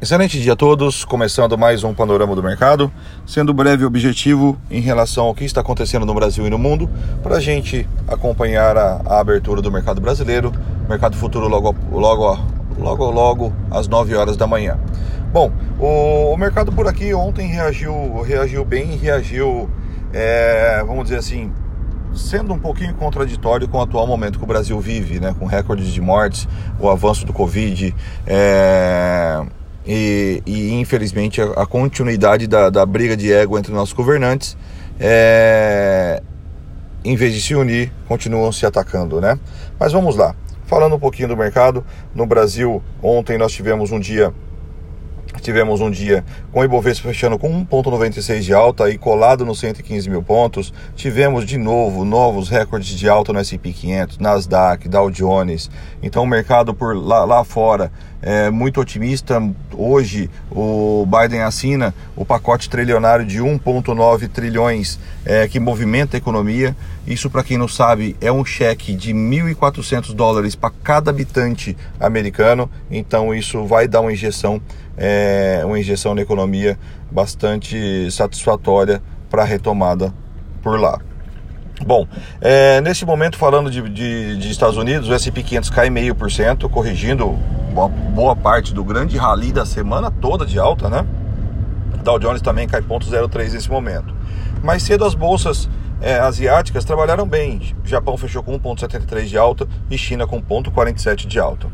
Excelente dia a todos, começando mais um panorama do mercado, sendo breve e objetivo em relação ao que está acontecendo no Brasil e no mundo, para a gente acompanhar a, a, abertura do mercado brasileiro, mercado futuro logo, logo, logo, logo às 9 horas da manhã. Bom, o, o mercado por aqui ontem reagiu, reagiu bem, reagiu, é, vamos dizer assim, sendo um pouquinho contraditório com o atual momento que o Brasil vive, né, com recordes de mortes, o avanço do Covid, é, e, e infelizmente a, a continuidade da, da, briga de ego entre nossos governantes, é, em vez de se unir, continuam se atacando, né? Mas vamos lá. Falando um pouquinho do mercado, no Brasil, ontem nós tivemos um dia Tivemos um dia com o Ibovespa fechando com 1,96 de alta e colado nos 115 mil pontos. Tivemos de novo novos recordes de alta no S&P 500, Nasdaq, Dow Jones. Então o mercado por lá, lá fora é muito otimista. Hoje o Biden assina o pacote trilionário de 1,9 trilhões é, que movimenta a economia. Isso, para quem não sabe, é um cheque de 1.400 dólares para cada habitante americano. Então isso vai dar uma injeção é, uma injeção na economia bastante satisfatória para a retomada por lá. Bom, é, nesse momento falando de, de, de, Estados Unidos, o S&P 500 cai meio por cento, corrigindo boa parte do grande rally da semana toda de alta, né? Dow Jones também cai 0,03 nesse momento. Mais cedo as bolsas é, asiáticas trabalharam bem. Japão fechou com 1,73 de alta e China com 0,47 de alta.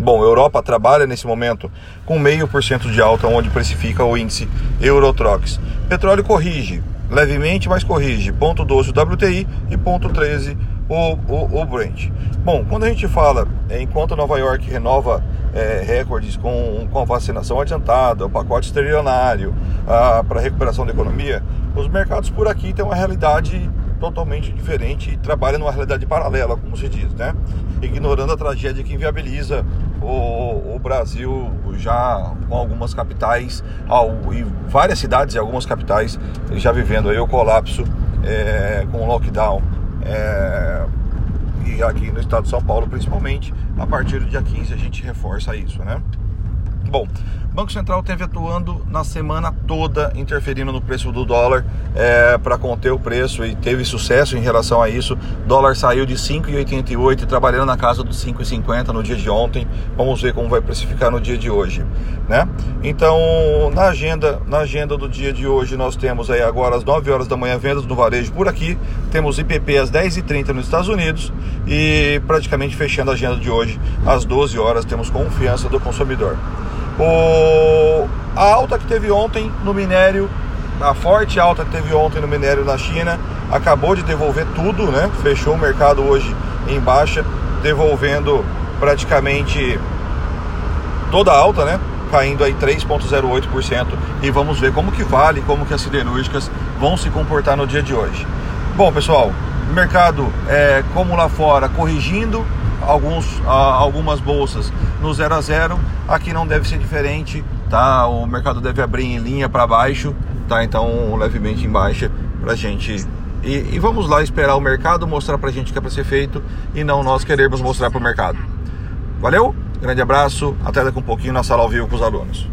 Bom, Europa trabalha nesse momento com meio por cento de alta, onde precifica o índice Eurotrox. Petróleo corrige levemente, mas corrige. Ponto 12 o WTI e ponto 13 o, o, o Brent. Bom, quando a gente fala, é, enquanto Nova York renova é, recordes com, com a vacinação adiantada, o pacote exterionário para a recuperação da economia, os mercados por aqui têm uma realidade totalmente diferente e trabalha numa realidade paralela, como se diz, né? Ignorando a tragédia que inviabiliza o, o Brasil já com algumas capitais e várias cidades e algumas capitais já vivendo aí o colapso é, com o lockdown. É, e aqui no estado de São Paulo, principalmente, a partir do dia 15 a gente reforça isso, né? Bom, Banco Central teve atuando na semana toda, interferindo no preço do dólar é, para conter o preço e teve sucesso em relação a isso. O dólar saiu de 5,88 e trabalhando na casa dos 5,50 no dia de ontem. Vamos ver como vai precificar no dia de hoje, né? Então, na agenda, na agenda do dia de hoje, nós temos aí agora às 9 horas da manhã vendas no varejo por aqui, temos IPP às 10h30 nos Estados Unidos e praticamente fechando a agenda de hoje às 12 horas temos confiança do consumidor. O, a alta que teve ontem no minério, a forte alta que teve ontem no minério na China, acabou de devolver tudo, né? Fechou o mercado hoje em baixa, devolvendo praticamente toda a alta, né? Caindo aí 3,08% e vamos ver como que vale, como que as siderúrgicas vão se comportar no dia de hoje. Bom, pessoal, mercado é, como lá fora corrigindo, alguns, algumas bolsas no 0 a 0 aqui não deve ser diferente tá? O mercado deve abrir em linha para baixo tá? Então levemente em baixa para gente e, e, vamos lá esperar o mercado mostrar para gente o que é para ser feito e não nós queremos mostrar para o mercado. Valeu grande abraço até daqui um pouquinho na sala ao vivo com os alunos